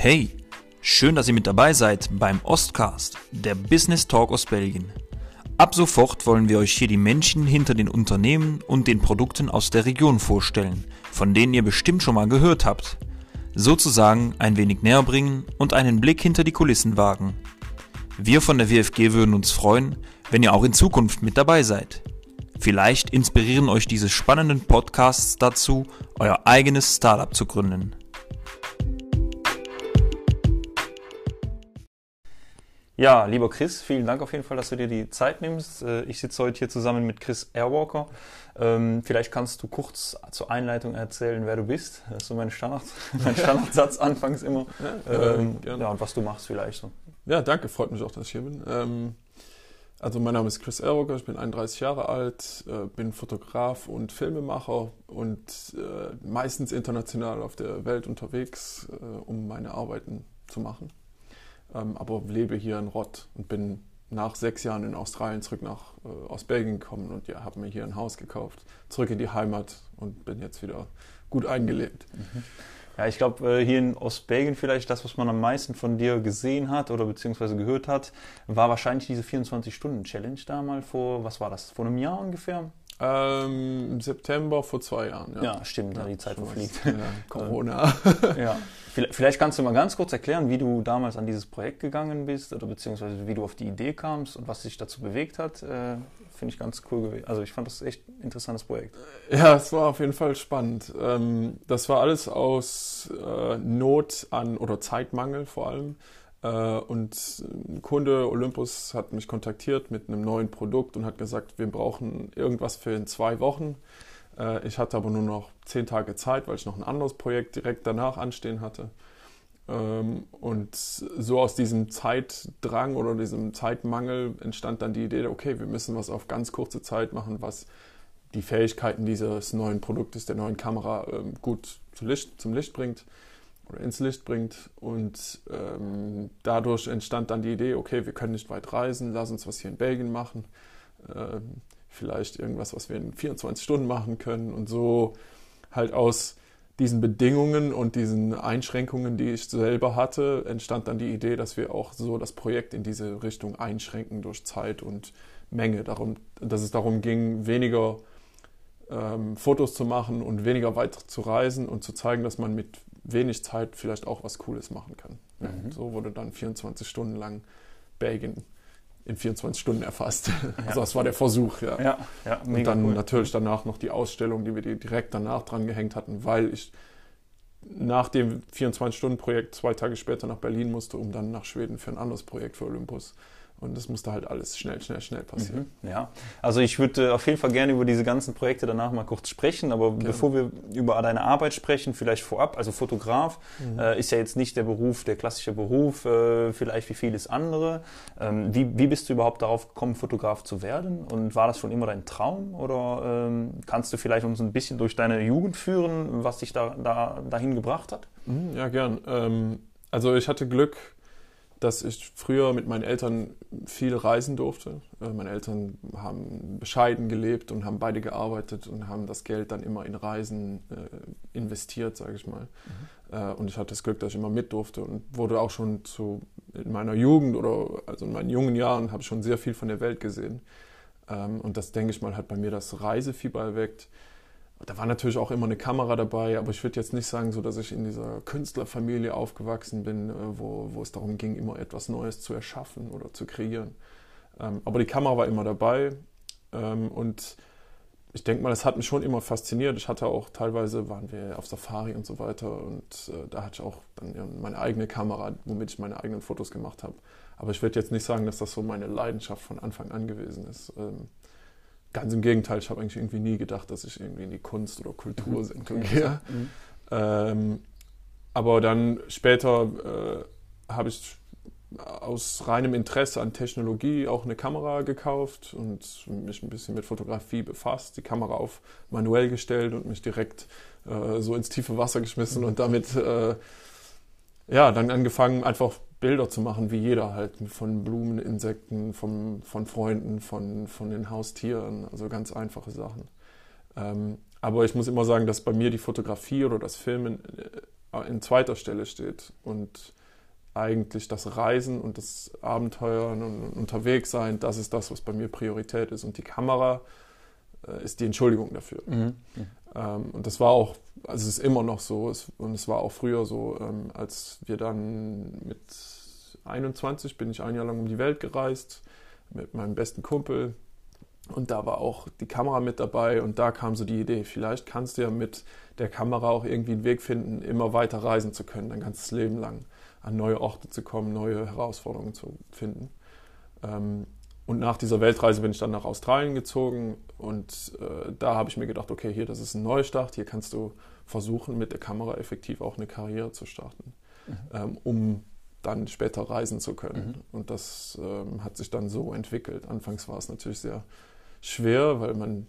Hey, schön, dass ihr mit dabei seid beim Ostcast, der Business Talk aus Belgien. Ab sofort wollen wir euch hier die Menschen hinter den Unternehmen und den Produkten aus der Region vorstellen, von denen ihr bestimmt schon mal gehört habt. Sozusagen ein wenig näher bringen und einen Blick hinter die Kulissen wagen. Wir von der WFG würden uns freuen, wenn ihr auch in Zukunft mit dabei seid. Vielleicht inspirieren euch diese spannenden Podcasts dazu, euer eigenes Startup zu gründen. Ja, lieber Chris, vielen Dank auf jeden Fall, dass du dir die Zeit nimmst. Äh, ich sitze heute hier zusammen mit Chris Airwalker. Ähm, vielleicht kannst du kurz zur Einleitung erzählen, wer du bist. Das ist so mein, Standard, mein Standardsatz anfangs immer. Ja, ähm, ja, und was du machst vielleicht so. Ja, danke, freut mich auch, dass ich hier bin. Ähm, also mein Name ist Chris Airwalker, ich bin 31 Jahre alt, äh, bin Fotograf und Filmemacher und äh, meistens international auf der Welt unterwegs, um meine Arbeiten zu machen ähm, aber lebe hier in Rott und bin nach sechs Jahren in Australien zurück nach äh, aus gekommen und ja, habe mir hier ein Haus gekauft, zurück in die Heimat und bin jetzt wieder gut eingelebt. Mhm. Ja, ich glaube, äh, hier in Ostbelgien vielleicht das, was man am meisten von dir gesehen hat oder beziehungsweise gehört hat, war wahrscheinlich diese 24-Stunden-Challenge da mal vor, was war das, vor einem Jahr ungefähr? Ähm, September vor zwei Jahren, ja. Ja, stimmt, ja, die Zeit verfliegt. Ja, Corona. ja. Vielleicht kannst du mal ganz kurz erklären, wie du damals an dieses Projekt gegangen bist oder beziehungsweise wie du auf die Idee kamst und was dich dazu bewegt hat. Äh, Finde ich ganz cool gewesen. Also ich fand das echt ein interessantes Projekt. Ja, es war auf jeden Fall spannend. Ähm, das war alles aus äh, Not an oder Zeitmangel vor allem. Äh, und ein Kunde Olympus hat mich kontaktiert mit einem neuen Produkt und hat gesagt, wir brauchen irgendwas für in zwei Wochen. Äh, ich hatte aber nur noch zehn Tage Zeit, weil ich noch ein anderes Projekt direkt danach anstehen hatte. Ähm, und so aus diesem Zeitdrang oder diesem Zeitmangel entstand dann die Idee, okay, wir müssen was auf ganz kurze Zeit machen, was die Fähigkeiten dieses neuen Produktes, der neuen Kamera ähm, gut zum Licht, zum Licht bringt oder ins Licht bringt. Und ähm, dadurch entstand dann die Idee, okay, wir können nicht weit reisen, lass uns was hier in Belgien machen. Ähm, vielleicht irgendwas, was wir in 24 Stunden machen können. Und so halt aus diesen Bedingungen und diesen Einschränkungen, die ich selber hatte, entstand dann die Idee, dass wir auch so das Projekt in diese Richtung einschränken durch Zeit und Menge. Darum, dass es darum ging, weniger ähm, Fotos zu machen und weniger weit zu reisen und zu zeigen, dass man mit wenig Zeit vielleicht auch was Cooles machen kann. Mhm. So wurde dann 24 Stunden lang Belgien in 24 Stunden erfasst. Ja. Also das war der Versuch, ja. ja, ja und dann cool. natürlich danach noch die Ausstellung, die wir direkt danach dran gehängt hatten, weil ich nach dem 24-Stunden-Projekt zwei Tage später nach Berlin musste, um dann nach Schweden für ein anderes Projekt für Olympus und das musste halt alles schnell, schnell, schnell passieren. Mhm, ja, also ich würde äh, auf jeden Fall gerne über diese ganzen Projekte danach mal kurz sprechen, aber gerne. bevor wir über deine Arbeit sprechen, vielleicht vorab, also Fotograf mhm. äh, ist ja jetzt nicht der Beruf, der klassische Beruf, äh, vielleicht wie vieles andere. Ähm, wie, wie bist du überhaupt darauf gekommen, Fotograf zu werden? Und war das schon immer dein Traum? Oder ähm, kannst du vielleicht uns ein bisschen durch deine Jugend führen, was dich da, da dahin gebracht hat? Mhm, ja, gern. Ähm, also ich hatte Glück, dass ich früher mit meinen Eltern viel reisen durfte. Äh, meine Eltern haben bescheiden gelebt und haben beide gearbeitet und haben das Geld dann immer in Reisen äh, investiert, sage ich mal. Mhm. Äh, und ich hatte das Glück, dass ich immer mit durfte und wurde auch schon zu, in meiner Jugend oder also in meinen jungen Jahren habe ich schon sehr viel von der Welt gesehen. Ähm, und das, denke ich mal, hat bei mir das Reisefieber erweckt. Da war natürlich auch immer eine Kamera dabei, aber ich würde jetzt nicht sagen, so dass ich in dieser Künstlerfamilie aufgewachsen bin, äh, wo, wo es darum ging, immer etwas Neues zu erschaffen oder zu kreieren. Ähm, aber die Kamera war immer dabei ähm, und ich denke mal, das hat mich schon immer fasziniert. Ich hatte auch teilweise, waren wir auf Safari und so weiter und äh, da hatte ich auch dann meine eigene Kamera, womit ich meine eigenen Fotos gemacht habe. Aber ich würde jetzt nicht sagen, dass das so meine Leidenschaft von Anfang an gewesen ist. Ähm, Ganz im Gegenteil, ich habe eigentlich irgendwie nie gedacht, dass ich irgendwie in die Kunst- oder Kultursektor okay. gehe. Mhm. Ähm, aber dann später äh, habe ich aus reinem Interesse an Technologie auch eine Kamera gekauft und mich ein bisschen mit Fotografie befasst, die Kamera auf manuell gestellt und mich direkt äh, so ins tiefe Wasser geschmissen und damit äh, ja dann angefangen einfach Bilder zu machen, wie jeder halt, von Blumen, Insekten, vom, von Freunden, von, von den Haustieren, also ganz einfache Sachen. Ähm, aber ich muss immer sagen, dass bei mir die Fotografie oder das Filmen äh, in zweiter Stelle steht und eigentlich das Reisen und das Abenteuern und unterwegs sein, das ist das, was bei mir Priorität ist. Und die Kamera ist die Entschuldigung dafür. Mhm. Ähm, und das war auch, also es ist immer noch so, es, und es war auch früher so, ähm, als wir dann mit 21 bin ich ein Jahr lang um die Welt gereist mit meinem besten Kumpel. Und da war auch die Kamera mit dabei und da kam so die Idee, vielleicht kannst du ja mit der Kamera auch irgendwie einen Weg finden, immer weiter reisen zu können, dein ganzes Leben lang an neue Orte zu kommen, neue Herausforderungen zu finden. Ähm, und nach dieser Weltreise bin ich dann nach Australien gezogen und äh, da habe ich mir gedacht, okay, hier, das ist ein Neustart, hier kannst du versuchen, mit der Kamera effektiv auch eine Karriere zu starten, mhm. ähm, um dann später reisen zu können. Mhm. Und das ähm, hat sich dann so entwickelt. Anfangs war es natürlich sehr schwer, weil man,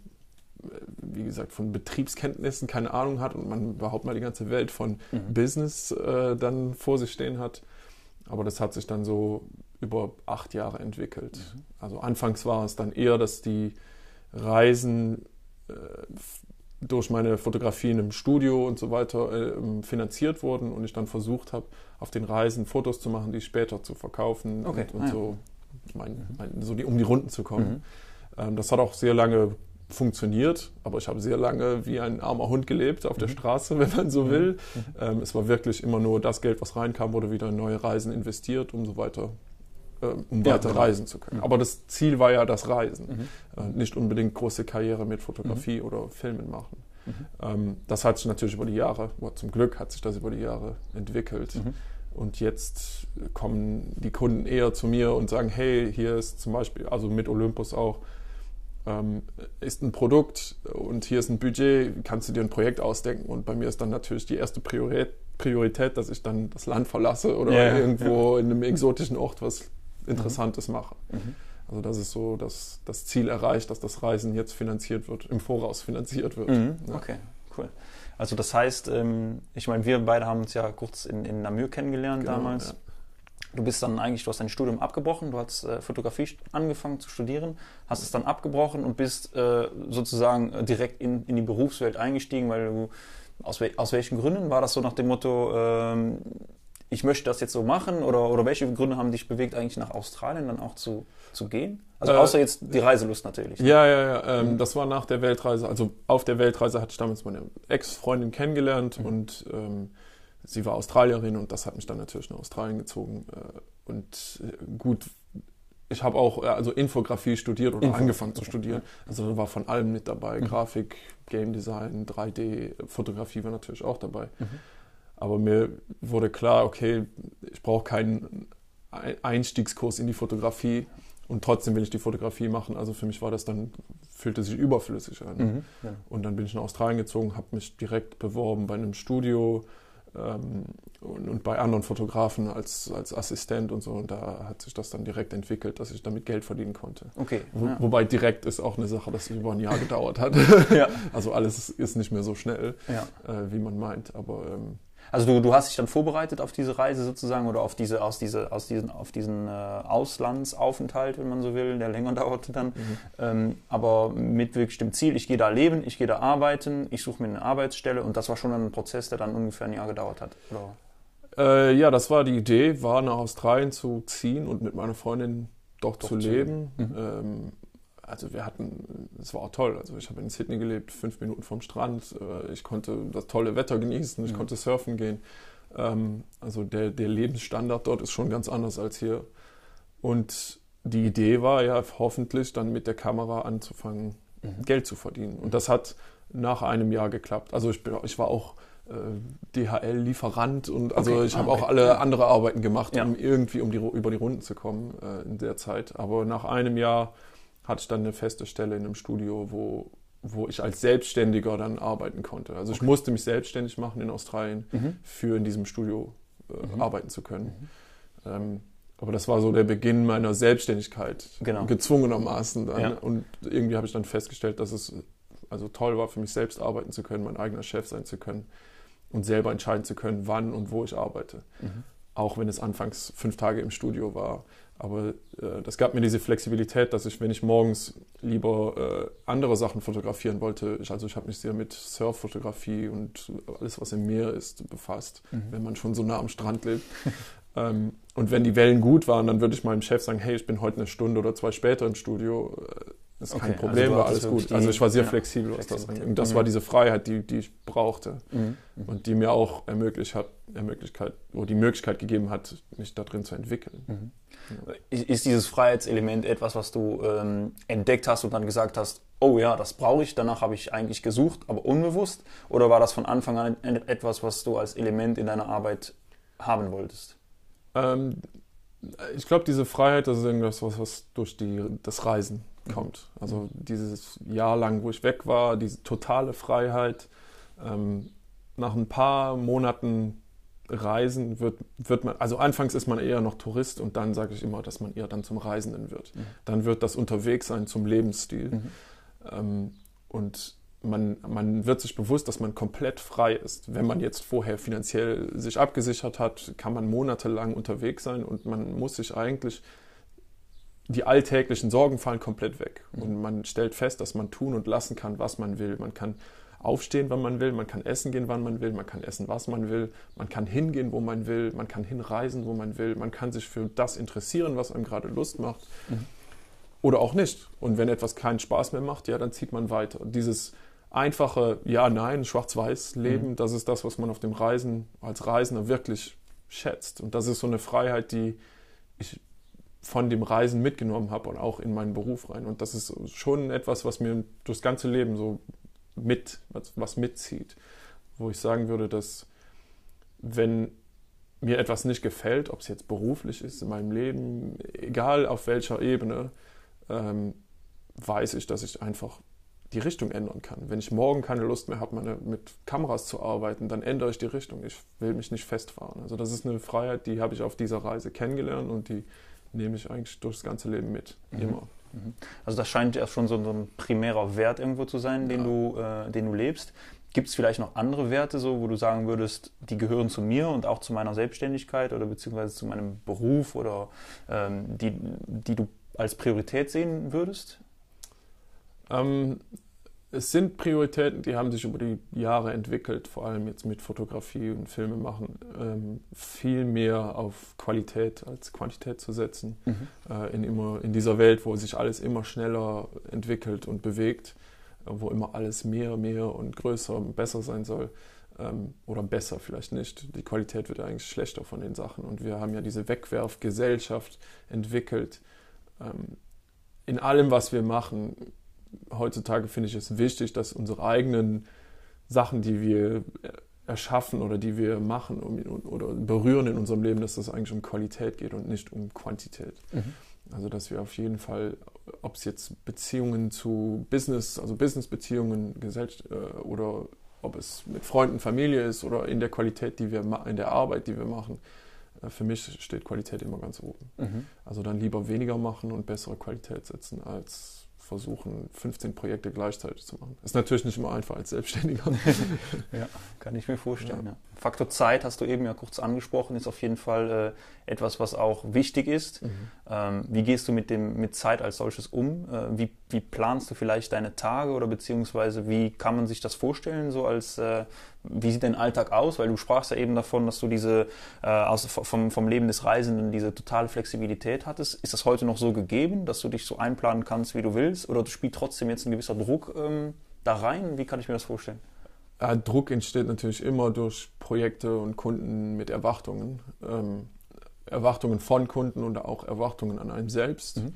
äh, wie gesagt, von Betriebskenntnissen keine Ahnung hat und man überhaupt mal die ganze Welt von mhm. Business äh, dann vor sich stehen hat. Aber das hat sich dann so über acht Jahre entwickelt. Mhm. Also anfangs war es dann eher, dass die Reisen äh, durch meine Fotografien im Studio und so weiter äh, finanziert wurden und ich dann versucht habe, auf den Reisen Fotos zu machen, die später zu verkaufen okay. und, und ah, ja. so, mein, mhm. mein, so die, um die Runden zu kommen. Mhm. Ähm, das hat auch sehr lange funktioniert, aber ich habe sehr lange wie ein armer Hund gelebt auf mhm. der Straße, wenn man so mhm. will. Mhm. Ähm, es war wirklich immer nur das Geld, was reinkam, wurde wieder in neue Reisen investiert, um so weiter um ja, weiter genau. reisen zu können. Mhm. Aber das Ziel war ja das Reisen, mhm. äh, nicht unbedingt große Karriere mit Fotografie mhm. oder Filmen machen. Mhm. Ähm, das hat sich natürlich über die Jahre, zum Glück hat sich das über die Jahre entwickelt. Mhm. Und jetzt kommen die Kunden eher zu mir und sagen, hey, hier ist zum Beispiel, also mit Olympus auch, ähm, ist ein Produkt und hier ist ein Budget, kannst du dir ein Projekt ausdenken. Und bei mir ist dann natürlich die erste Priorität, Priorität dass ich dann das Land verlasse oder ja, irgendwo ja. in einem exotischen Ort was Interessantes mhm. mache. Mhm. Also das ist so dass das Ziel erreicht, dass das Reisen jetzt finanziert wird, im Voraus finanziert wird. Mhm. Ja. Okay, cool. Also das heißt, ähm, ich meine, wir beide haben uns ja kurz in, in Namur kennengelernt genau, damals. Ja. Du bist dann eigentlich, du hast dein Studium abgebrochen, du hast äh, Fotografie angefangen zu studieren, hast es dann abgebrochen und bist äh, sozusagen direkt in, in die Berufswelt eingestiegen, weil du aus, aus welchen Gründen war das so nach dem Motto, ähm, ich möchte das jetzt so machen? Oder, oder welche Gründe haben dich bewegt, eigentlich nach Australien dann auch zu, zu gehen? Also außer äh, jetzt die Reiselust natürlich. Ne? Ja, ja, ja. Ähm, mhm. Das war nach der Weltreise. Also auf der Weltreise hatte ich damals meine Ex-Freundin kennengelernt mhm. und ähm, sie war Australierin und das hat mich dann natürlich nach Australien gezogen. Äh, und äh, gut, ich habe auch äh, also Infografie studiert oder Info. angefangen zu studieren. Also da war von allem mit dabei. Mhm. Grafik, Game Design, 3D, Fotografie war natürlich auch dabei. Aber mir wurde klar, okay, ich brauche keinen Einstiegskurs in die Fotografie und trotzdem will ich die Fotografie machen. Also für mich war das dann, fühlte sich überflüssig an. Mhm, ja. Und dann bin ich nach Australien gezogen, habe mich direkt beworben bei einem Studio ähm, und, und, bei anderen Fotografen als, als Assistent und so. Und da hat sich das dann direkt entwickelt, dass ich damit Geld verdienen konnte. Okay. Wo, ja. Wobei direkt ist auch eine Sache, dass über ein Jahr gedauert hat. ja. Also alles ist nicht mehr so schnell, äh, wie man meint. Aber ähm, also du, du hast dich dann vorbereitet auf diese Reise sozusagen oder auf diese, aus diese, aus diesen, auf diesen äh, Auslandsaufenthalt, wenn man so will, der länger dauerte dann. Mhm. Ähm, aber mit wirklich dem Ziel, ich gehe da leben, ich gehe da arbeiten, ich suche mir eine Arbeitsstelle und das war schon ein Prozess, der dann ungefähr ein Jahr gedauert hat. Äh, ja, das war die Idee, war nach Australien zu ziehen und mit meiner Freundin dort, dort zu leben. Mhm. Ähm, also wir hatten, es war auch toll. Also ich habe in Sydney gelebt, fünf Minuten vom Strand. Äh, ich konnte das tolle Wetter genießen, ich mhm. konnte surfen gehen. Ähm, also der, der Lebensstandard dort ist schon ganz anders als hier. Und die Idee war ja hoffentlich dann mit der Kamera anzufangen, mhm. Geld zu verdienen. Und das hat nach einem Jahr geklappt. Also ich, bin, ich war auch äh, DHL-Lieferant und also okay. ich habe ah, okay. auch alle andere Arbeiten gemacht, ja. um irgendwie um die, über die Runden zu kommen äh, in der Zeit. Aber nach einem Jahr hatte ich dann eine feste Stelle in einem Studio, wo, wo ich als Selbstständiger dann arbeiten konnte. Also okay. ich musste mich selbstständig machen in Australien, mhm. für in diesem Studio äh, mhm. arbeiten zu können. Mhm. Ähm, aber das war so der Beginn meiner Selbstständigkeit, genau. gezwungenermaßen dann. Ja. Und irgendwie habe ich dann festgestellt, dass es also toll war, für mich selbst arbeiten zu können, mein eigener Chef sein zu können und selber entscheiden zu können, wann und wo ich arbeite. Mhm. auch wenn es anfangs fünf Tage im Studio war. Aber äh, das gab mir diese Flexibilität, dass ich, wenn ich morgens lieber äh, andere Sachen fotografieren wollte, ich, also ich habe mich sehr mit Surffotografie und alles, was im Meer ist, befasst, mhm. wenn man schon so nah am Strand lebt. ähm, und wenn die Wellen gut waren, dann würde ich meinem Chef sagen, hey, ich bin heute eine Stunde oder zwei später im Studio. Das ist okay, kein also Problem, also war alles gut. also ich war sehr ja, flexibel, was das angeht. Und das mhm. war diese Freiheit, die, die ich brauchte mhm. mhm. und die mir auch ermöglicht hat, Ermöglichkeit, oder die Möglichkeit gegeben hat, mich da drin zu entwickeln. Mhm. Ja. Ist dieses Freiheitselement etwas, was du ähm, entdeckt hast und dann gesagt hast, oh ja, das brauche ich, danach habe ich eigentlich gesucht, aber unbewusst? Oder war das von Anfang an etwas, was du als Element in deiner Arbeit haben wolltest? Ähm, ich glaube, diese Freiheit, das ist irgendwas, was, was durch die, das Reisen kommt. Also dieses Jahr lang, wo ich weg war, diese totale Freiheit. Ähm, nach ein paar Monaten Reisen wird, wird man, also anfangs ist man eher noch Tourist und dann sage ich immer, dass man eher dann zum Reisenden wird. Mhm. Dann wird das Unterwegssein zum Lebensstil. Mhm. Ähm, und man, man wird sich bewusst, dass man komplett frei ist. Wenn man jetzt vorher finanziell sich abgesichert hat, kann man monatelang unterwegs sein und man muss sich eigentlich die alltäglichen Sorgen fallen komplett weg. Mhm. Und man stellt fest, dass man tun und lassen kann, was man will. Man kann aufstehen, wann man will, man kann essen gehen, wann man will, man kann essen, was man will, man kann hingehen, wo man will, man kann hinreisen, wo man will, man kann sich für das interessieren, was einem gerade Lust macht. Mhm. Oder auch nicht. Und wenn etwas keinen Spaß mehr macht, ja, dann zieht man weiter. Dieses einfache Ja, Nein, Schwarz-Weiß-Leben, mhm. das ist das, was man auf dem Reisen als Reisender wirklich schätzt. Und das ist so eine Freiheit, die ich von dem Reisen mitgenommen habe und auch in meinen Beruf rein. Und das ist schon etwas, was mir durchs ganze Leben so mit, was, mitzieht. Wo ich sagen würde, dass wenn mir etwas nicht gefällt, ob es jetzt beruflich ist in meinem Leben, egal auf welcher Ebene, ähm, weiß ich, dass ich einfach die Richtung ändern kann. Wenn ich morgen keine Lust mehr habe, mit Kameras zu arbeiten, dann ändere ich die Richtung. Ich will mich nicht festfahren. Also das ist eine Freiheit, die habe ich auf dieser Reise kennengelernt und die nehme ich eigentlich durchs ganze Leben mit. Mhm. Immer. Mhm. Also das scheint ja schon so ein primärer Wert irgendwo zu sein, den, ja. du, äh, den du lebst. Gibt es vielleicht noch andere Werte, so, wo du sagen würdest, die gehören zu mir und auch zu meiner Selbstständigkeit oder beziehungsweise zu meinem Beruf oder ähm, die, die du als Priorität sehen würdest? Ähm, es sind Prioritäten, die haben sich über die Jahre entwickelt, vor allem jetzt mit Fotografie und Filme machen, ähm, viel mehr auf Qualität als Quantität zu setzen. Mhm. Äh, in, immer, in dieser Welt, wo sich alles immer schneller entwickelt und bewegt, äh, wo immer alles mehr, mehr und größer und besser sein soll. Ähm, oder besser vielleicht nicht. Die Qualität wird eigentlich schlechter von den Sachen. Und wir haben ja diese Wegwerfgesellschaft entwickelt. Ähm, in allem, was wir machen, heutzutage finde ich es wichtig, dass unsere eigenen Sachen, die wir erschaffen oder die wir machen oder berühren in unserem Leben, dass das eigentlich um Qualität geht und nicht um Quantität. Mhm. Also dass wir auf jeden Fall, ob es jetzt Beziehungen zu Business, also Businessbeziehungen, Gesellschaft äh, oder ob es mit Freunden, Familie ist oder in der Qualität, die wir in der Arbeit, die wir machen, äh, für mich steht Qualität immer ganz oben. Mhm. Also dann lieber weniger machen und bessere Qualität setzen als versuchen, 15 Projekte gleichzeitig zu machen. Ist natürlich nicht immer einfach als Selbstständiger. ja, kann ich mir vorstellen. Ja. Faktor Zeit hast du eben ja kurz angesprochen, ist auf jeden Fall äh, etwas, was auch wichtig ist. Mhm. Ähm, wie gehst du mit, dem, mit Zeit als solches um? Äh, wie, wie planst du vielleicht deine Tage oder beziehungsweise wie kann man sich das vorstellen, so als äh, wie sieht dein Alltag aus? Weil du sprachst ja eben davon, dass du diese äh, aus, vom, vom Leben des Reisenden diese totale Flexibilität hattest. Ist das heute noch so gegeben, dass du dich so einplanen kannst, wie du willst? Oder spielt trotzdem jetzt ein gewisser Druck ähm, da rein? Wie kann ich mir das vorstellen? Ja, Druck entsteht natürlich immer durch Projekte und Kunden mit Erwartungen. Ähm, Erwartungen von Kunden und auch Erwartungen an einem selbst. Mhm.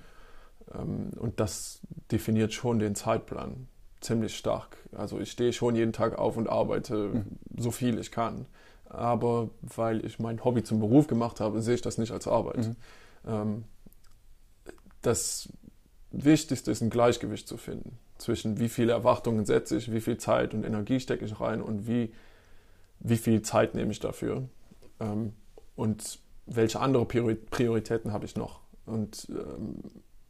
Ähm, und das definiert schon den Zeitplan ziemlich stark. Also ich stehe schon jeden Tag auf und arbeite mhm. so viel ich kann. Aber weil ich mein Hobby zum Beruf gemacht habe, sehe ich das nicht als Arbeit. Mhm. Ähm, das Wichtigste ist ein Gleichgewicht zu finden zwischen wie viele Erwartungen setze ich, wie viel Zeit und Energie stecke ich rein und wie, wie viel Zeit nehme ich dafür ähm, und welche andere Prioritäten habe ich noch. Und ähm,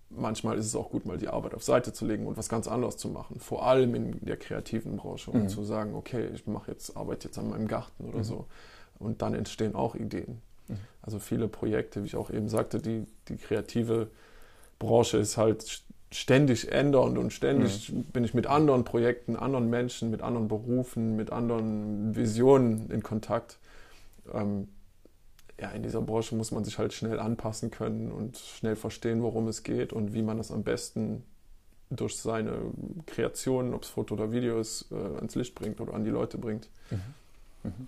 manchmal ist es auch gut, mal die Arbeit auf Seite zu legen und was ganz anderes zu machen, vor allem in der kreativen Branche, um mhm. zu sagen, okay, ich mache jetzt, arbeite jetzt an meinem Garten oder mhm. so. Und dann entstehen auch Ideen. Mhm. Also viele Projekte, wie ich auch eben sagte, die, die kreative Branche ist halt ständig ändernd und ständig mhm. bin ich mit anderen Projekten, anderen Menschen, mit anderen Berufen, mit anderen Visionen in Kontakt. Ähm, ja, in dieser Branche muss man sich halt schnell anpassen können und schnell verstehen, worum es geht und wie man das am besten durch seine Kreationen, ob es Foto oder Video ist, äh, ans Licht bringt oder an die Leute bringt. Mhm. Mhm.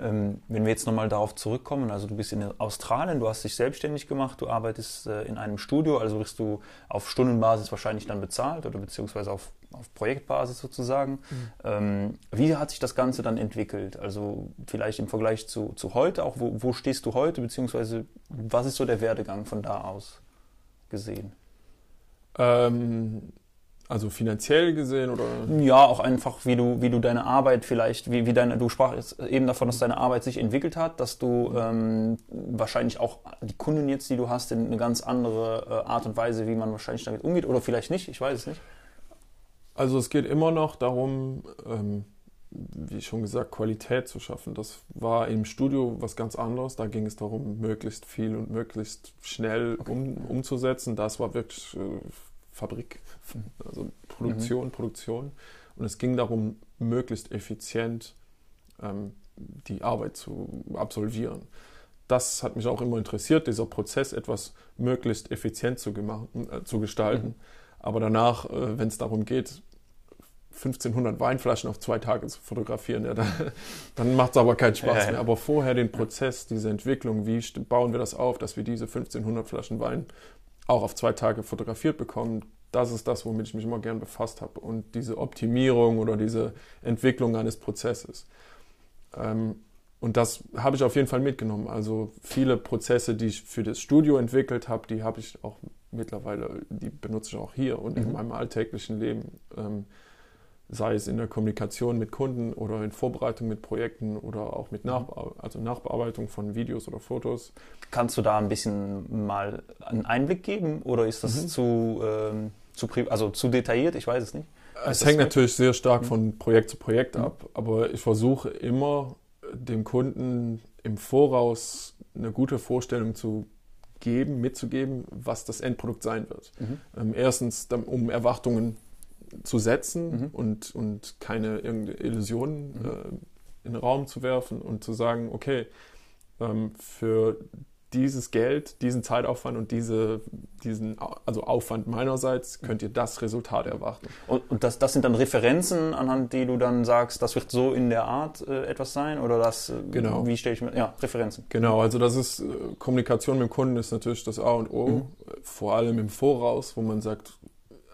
Ähm, wenn wir jetzt nochmal darauf zurückkommen, also du bist in Australien, du hast dich selbstständig gemacht, du arbeitest äh, in einem Studio, also wirst du auf Stundenbasis wahrscheinlich dann bezahlt oder beziehungsweise auf, auf Projektbasis sozusagen. Mhm. Ähm, wie hat sich das Ganze dann entwickelt? Also vielleicht im Vergleich zu, zu heute, auch wo, wo stehst du heute, beziehungsweise was ist so der Werdegang von da aus gesehen? Ähm, also finanziell gesehen oder? Ja, auch einfach, wie du, wie du deine Arbeit vielleicht, wie, wie deine, du sprachst eben davon, dass deine Arbeit sich entwickelt hat, dass du ähm, wahrscheinlich auch die Kunden jetzt, die du hast, in eine ganz andere äh, Art und Weise, wie man wahrscheinlich damit umgeht oder vielleicht nicht, ich weiß es nicht. Also es geht immer noch darum, ähm, wie schon gesagt, Qualität zu schaffen. Das war im Studio was ganz anderes. Da ging es darum, möglichst viel und möglichst schnell okay. um, umzusetzen. Das war wirklich äh, Fabrik, also Produktion, mhm. Produktion. Und es ging darum, möglichst effizient ähm, die Arbeit zu absolvieren. Das hat mich auch immer interessiert, dieser Prozess etwas möglichst effizient zu, äh, zu gestalten. Mhm. Aber danach, äh, wenn es darum geht, 1500 Weinflaschen auf zwei Tage zu fotografieren, ja, dann, dann macht es aber keinen Spaß mehr. Aber vorher den Prozess, diese Entwicklung, wie bauen wir das auf, dass wir diese 1500 Flaschen Wein auch auf zwei Tage fotografiert bekommen, das ist das, womit ich mich immer gern befasst habe. Und diese Optimierung oder diese Entwicklung eines Prozesses. Ähm, und das habe ich auf jeden Fall mitgenommen. Also viele Prozesse, die ich für das Studio entwickelt habe, die habe ich auch mittlerweile, die benutze ich auch hier und mhm. in meinem alltäglichen Leben. Ähm, sei es in der Kommunikation mit Kunden oder in Vorbereitung mit Projekten oder auch mit Nachbe also Nachbearbeitung von Videos oder Fotos. Kannst du da ein bisschen mal einen Einblick geben oder ist das mhm. zu, ähm, zu, also zu detailliert? Ich weiß es nicht. Es hängt natürlich sehr stark mhm. von Projekt zu Projekt mhm. ab, aber ich versuche immer dem Kunden im Voraus eine gute Vorstellung zu geben, mitzugeben, was das Endprodukt sein wird. Mhm. Ähm, erstens, um Erwartungen zu setzen mhm. und, und keine Illusionen mhm. äh, in den Raum zu werfen und zu sagen, okay, ähm, für dieses Geld, diesen Zeitaufwand und diese, diesen also Aufwand meinerseits könnt ihr das Resultat erwarten. Und, und das, das sind dann Referenzen, anhand die du dann sagst, das wird so in der Art äh, etwas sein oder das, äh, genau. wie stelle ich mir, ja, Referenzen. Genau, also das ist, äh, Kommunikation mit dem Kunden ist natürlich das A und O, mhm. vor allem im Voraus, wo man sagt,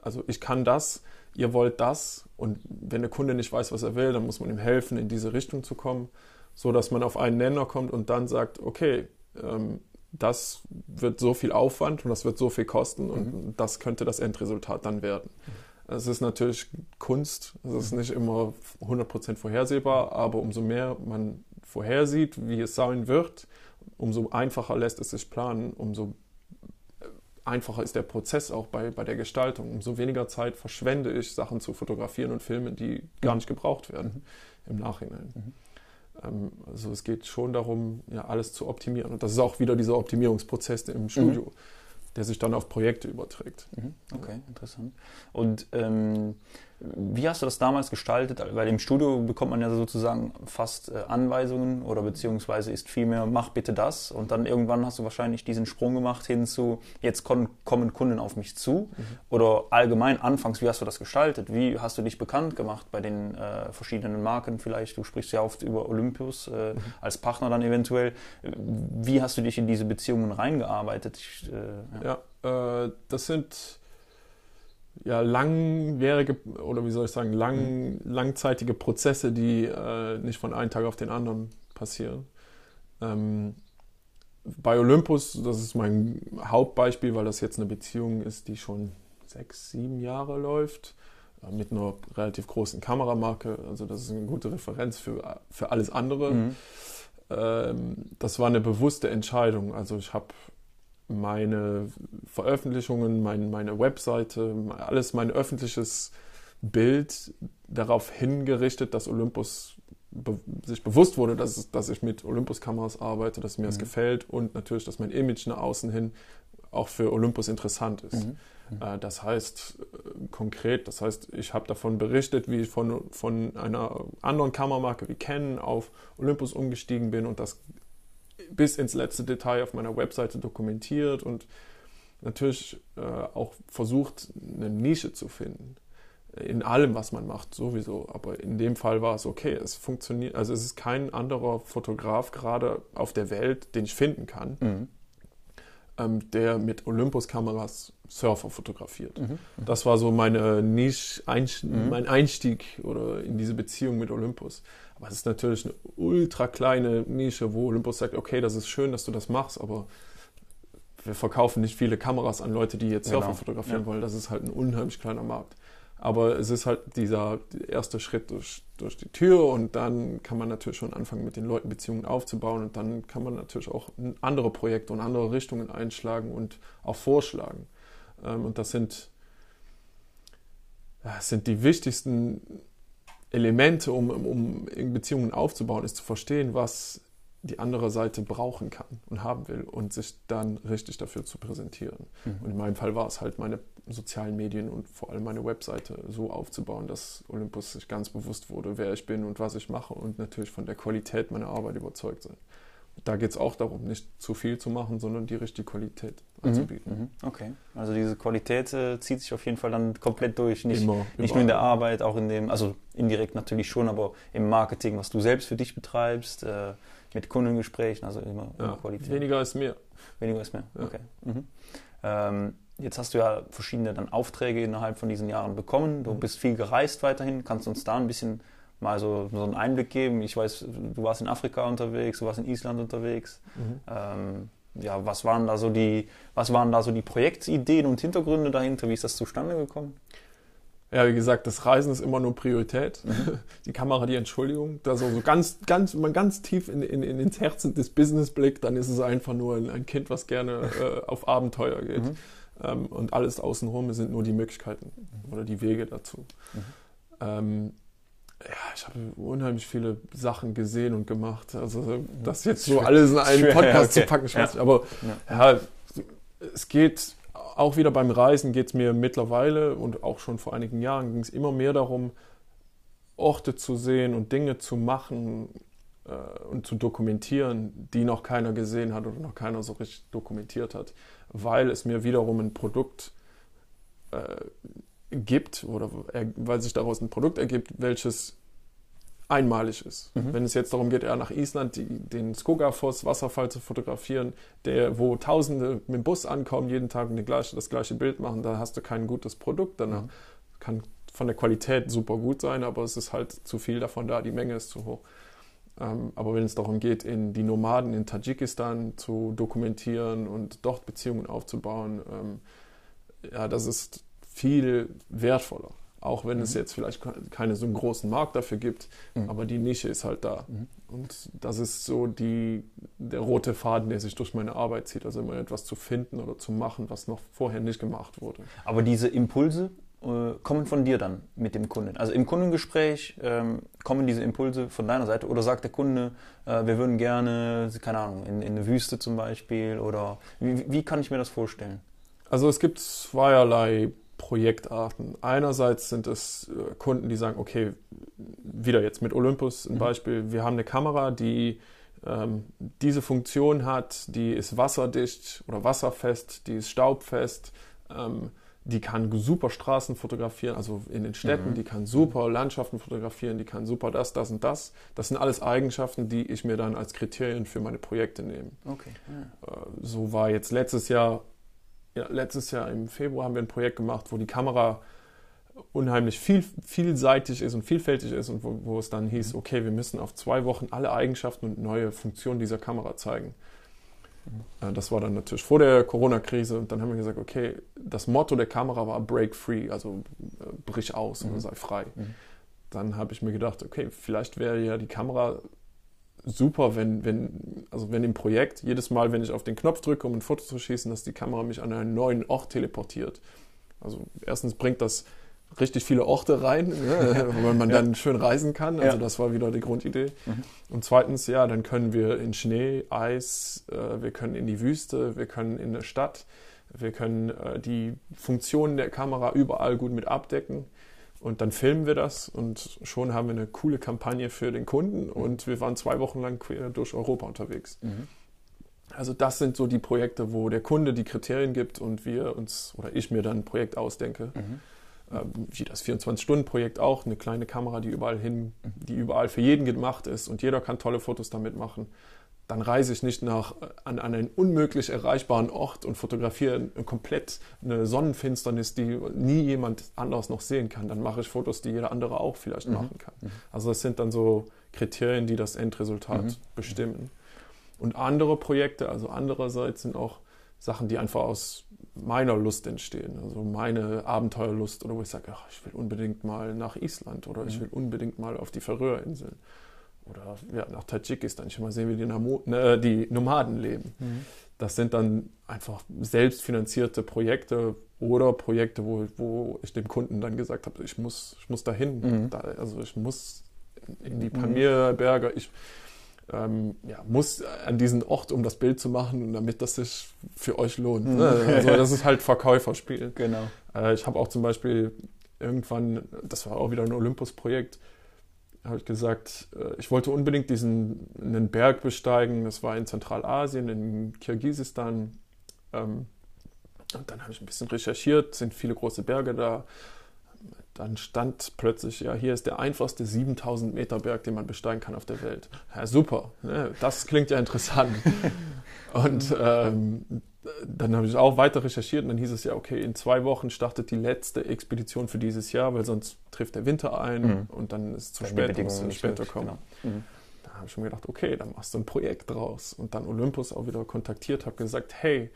also ich kann das, ihr wollt das und wenn der Kunde nicht weiß, was er will, dann muss man ihm helfen, in diese Richtung zu kommen, so dass man auf einen Nenner kommt und dann sagt, okay, ähm, das wird so viel Aufwand und das wird so viel kosten und mhm. das könnte das Endresultat dann werden. Es ist natürlich Kunst, es ist nicht immer 100% vorhersehbar, aber umso mehr man vorhersieht, wie es sein wird, umso einfacher lässt es sich planen, umso einfacher ist der Prozess auch bei, bei der Gestaltung. Umso weniger Zeit verschwende ich, Sachen zu fotografieren und filmen, die gar nicht gebraucht werden mhm. im Nachhinein. Mhm. Ähm, also es geht schon darum, ja, alles zu optimieren. Und das ist auch wieder dieser Optimierungsprozess im Studio, mhm. der sich dann auf Projekte überträgt. Mhm. Okay, interessant. Und ähm, wie hast du das damals gestaltet? Weil im Studio bekommt man ja sozusagen fast äh, Anweisungen oder beziehungsweise ist vielmehr, mach bitte das. Und dann irgendwann hast du wahrscheinlich diesen Sprung gemacht hin zu, jetzt kommen, Kunden auf mich zu. Mhm. Oder allgemein anfangs, wie hast du das gestaltet? Wie hast du dich bekannt gemacht bei den äh, verschiedenen Marken vielleicht? Du sprichst ja oft über Olympus äh, mhm. als Partner dann eventuell. Wie hast du dich in diese Beziehungen reingearbeitet? Ich, äh, ja, ja äh, das sind ja, langwierige oder wie soll ich sagen, lang, mhm. langzeitige Prozesse, die äh, nicht von einem Tag auf den anderen passieren. Ähm, bei Olympus, das ist mein Hauptbeispiel, weil das jetzt eine Beziehung ist, die schon sechs, sieben Jahre läuft, äh, mit einer relativ großen Kameramarke. Also das ist eine gute Referenz für, für alles andere. Mhm. Ähm, das war eine bewusste Entscheidung. Also ich habe meine Veröffentlichungen, mein, meine Webseite, alles mein öffentliches Bild darauf hingerichtet, dass Olympus be sich bewusst wurde, dass, dass ich mit Olympus-Kameras arbeite, dass mir mhm. das gefällt und natürlich, dass mein Image nach außen hin auch für Olympus interessant ist. Mhm. Mhm. Äh, das heißt äh, konkret, das heißt, ich habe davon berichtet, wie ich von, von einer anderen Kameramarke wie Canon auf Olympus umgestiegen bin und das bis ins letzte Detail auf meiner Webseite dokumentiert und natürlich äh, auch versucht, eine Nische zu finden. In allem, was man macht, sowieso. Aber in dem Fall war es okay. Es funktioniert, also es ist kein anderer Fotograf gerade auf der Welt, den ich finden kann, mhm. Ähm, der mit Olympus-Kameras Surfer fotografiert. Mhm. mhm. Das war so meine Nische, Einst mhm. mein Einstieg oder in diese Beziehung mit Olympus. Aber es ist natürlich eine ultra kleine Nische, wo Olympus sagt, okay, das ist schön, dass du das machst, aber wir verkaufen nicht viele Kameras an Leute, die jetzt Surfer genau. fotografieren ja. wollen. Das ist halt ein unheimlich kleiner Markt. Aber es ist halt dieser erste Schritt durch, durch die Tür und dann kann man natürlich schon anfangen, mit den Leuten Beziehungen aufzubauen und dann kann man natürlich auch andere Projekte und andere Richtungen einschlagen und auch vorschlagen. Ähm, und das sind, das sind die wichtigsten Elemente, um, um Beziehungen aufzubauen, ist zu verstehen, was die andere Seite brauchen kann und haben will und sich dann richtig dafür zu präsentieren. Mhm. Und in meinem Fall war es halt meine sozialen Medien und vor allem meine Webseite so aufzubauen, dass Olympus sich ganz bewusst wurde, wer ich bin und was ich mache und natürlich von der Qualität meiner Arbeit überzeugt sind. Da geht es auch darum, nicht zu viel zu machen, sondern die richtige Qualität mhm. anzubieten. Mhm. Okay, also diese Qualität äh, zieht sich auf jeden Fall dann komplett durch. Nicht, immer, nicht nur in der Arbeit, auch in dem, also indirekt natürlich schon, aber im Marketing, was du selbst für dich betreibst. Äh, mit Kundengesprächen, also immer, ja, immer Qualität. Weniger ist mehr. Weniger ist mehr, ja. okay. Mhm. Ähm, jetzt hast du ja verschiedene dann Aufträge innerhalb von diesen Jahren bekommen. Du mhm. bist viel gereist weiterhin. Kannst du uns da ein bisschen mal so, so einen Einblick geben? Ich weiß, du warst in Afrika unterwegs, du warst in Island unterwegs. Mhm. Ähm, ja, was waren da so die, was waren da so die Projektideen und Hintergründe dahinter? Wie ist das zustande gekommen? Ja, wie gesagt, das Reisen ist immer nur Priorität. Mhm. Die Kamera die Entschuldigung. Da so, so ganz, ganz, wenn man ganz tief in, in, in ins Herz des Business blickt, dann ist es einfach nur ein, Kind, was gerne äh, auf Abenteuer geht. Mhm. Ähm, und alles außenrum sind nur die Möglichkeiten mhm. oder die Wege dazu. Mhm. Ähm, ja, ich habe unheimlich viele Sachen gesehen und gemacht. Also mhm. das jetzt so alles in einen Podcast okay. zu packen, ich weiß nicht. Aber ja. ja, es geht auch wieder beim Reisen geht es mir mittlerweile und auch schon vor einigen Jahren ging es immer mehr darum, Orte zu sehen und Dinge zu machen äh, und zu dokumentieren, die noch keiner gesehen hat oder noch keiner so richtig dokumentiert hat, weil es mir wiederum ein Produkt äh, gibt oder weil sich daraus ein Produkt ergibt, welches einmalig ist. Mhm. Wenn es jetzt darum geht, eher nach Island die, den Skogafoss Wasserfall zu fotografieren, der, wo Tausende mit dem Bus ankommen, jeden Tag und gleiche, das gleiche Bild machen, da hast du kein gutes Produkt. Dann mhm. kann von der Qualität super gut sein, aber es ist halt zu viel davon da, die Menge ist zu hoch. Ähm, aber wenn es darum geht, in die Nomaden in Tadschikistan zu dokumentieren und dort Beziehungen aufzubauen, ähm, ja, das ist viel wertvoller. Auch wenn mhm. es jetzt vielleicht keine so einen großen Markt dafür gibt, mhm. aber die Nische ist halt da. Mhm. Und das ist so die, der rote Faden, der sich durch meine Arbeit zieht. Also immer etwas zu finden oder zu machen, was noch vorher nicht gemacht wurde. Aber diese Impulse äh, kommen von dir dann mit dem Kunden. Also im Kundengespräch ähm, kommen diese Impulse von deiner Seite oder sagt der Kunde, äh, wir würden gerne, keine Ahnung, in, in eine Wüste zum Beispiel oder wie, wie kann ich mir das vorstellen? Also es gibt zweierlei Projektarten. Einerseits sind es äh, Kunden, die sagen, okay, wieder jetzt mit Olympus ein mhm. Beispiel, wir haben eine Kamera, die ähm, diese Funktion hat, die ist wasserdicht oder wasserfest, die ist staubfest, ähm, die kann super Straßen fotografieren, also in den Städten, mhm. die kann super Landschaften fotografieren, die kann super das, das und das. Das sind alles Eigenschaften, die ich mir dann als Kriterien für meine Projekte nehme. Okay. Ja. Äh, so war jetzt letztes Jahr ja, letztes Jahr im Februar haben wir ein Projekt gemacht, wo die Kamera unheimlich viel, vielseitig ist und vielfältig ist und wo, wo, es dann hieß, okay, wir müssen auf zwei Wochen alle Eigenschaften und neue Funktionen dieser Kamera zeigen. Mhm. Das war dann natürlich vor der Corona-Krise und dann haben wir gesagt, okay, das Motto der Kamera war Break Free, also äh, brich aus mhm. oder sei frei. Mhm. Dann habe ich mir gedacht, okay, vielleicht wäre ja die Kamera super, wenn, wenn, also wenn im Projekt jedes Mal, wenn ich auf den Knopf drücke, um ein Foto zu schießen, dass die Kamera mich an einen neuen Ort teleportiert. Also erstens bringt das richtig viele Orte rein, ne, wo man Ja. dann schön reisen kann. Also Ja. das war wieder die Grundidee. Mhm. Und zweitens, ja, dann können wir in Schnee, Eis, äh, wir können in die Wüste, wir können in eine Stadt, wir können äh, die Funktionen der Kamera überall gut mit abdecken. Und dann filmen wir das und schon haben wir eine coole Kampagne für den Kunden und wir waren zwei Wochen lang quer durch Europa unterwegs. Mhm. Also das sind so die Projekte, wo der Kunde die Kriterien gibt und wir uns oder ich mir dann ein Projekt ausdenke. Mhm. Ähm, wie das 24-Stunden-Projekt auch, eine kleine Kamera, die überall hin, die überall für jeden gemacht ist und jeder kann tolle Fotos damit machen. Dann reise ich nicht nach, an, an einen unmöglich erreichbaren Ort und fotografiere komplett eine Sonnenfinsternis, die nie jemand anders noch sehen kann. Dann mache ich Fotos, die jeder andere auch vielleicht Mhm. machen kann. Mhm. Also das sind dann so Kriterien, die das Endresultat Mhm. bestimmen. Und andere Projekte, also andererseits sind auch Sachen, die einfach aus meiner Lust entstehen. Also meine Abenteuerlust oder wo ich sage, ach, ich will unbedingt mal nach Island oder ich Mhm. will unbedingt mal auf die Färöerinseln oder ja, nach Tadschikistan. Ich will mal sehen, wie die, Namo ne, die Nomaden leben. Mhm. Das sind dann einfach selbstfinanzierte Projekte oder Projekte, wo, wo ich dem Kunden dann gesagt habe, ich muss, ich muss dahin. Mhm. Da, also ich muss in die Mhm. Pamirberge. Ich ähm, ja, muss an diesen Ort, um das Bild zu machen, damit das sich für euch lohnt. Mhm. Ne? Also das ist halt Verkäuferspiel. Genau. Äh, ich habe auch zum Beispiel irgendwann, das war auch wieder ein Olympus-Projekt, habe ich gesagt, äh, ich wollte unbedingt diesen einen Berg besteigen. Das war in Zentralasien, in Kirgisistan. Ähm, und dann habe ich ein bisschen recherchiert, sind viele große Berge da. Dann stand plötzlich, ja, hier ist der einfachste 7000 Meter Berg, den man besteigen kann auf der Welt. Ja, super, ne? das klingt ja interessant. Und ähm, dann habe ich auch weiter recherchiert und dann hieß es ja, okay, in zwei Wochen startet die letzte Expedition für dieses Jahr, weil sonst trifft der Winter ein Mhm. und dann ist es zu die spät, Bedingungen musst später kommen. Genau. Mhm. Da habe ich mir gedacht, okay, dann machst du ein Projekt draus. Und dann Olympus auch wieder kontaktiert, habe gesagt, hey,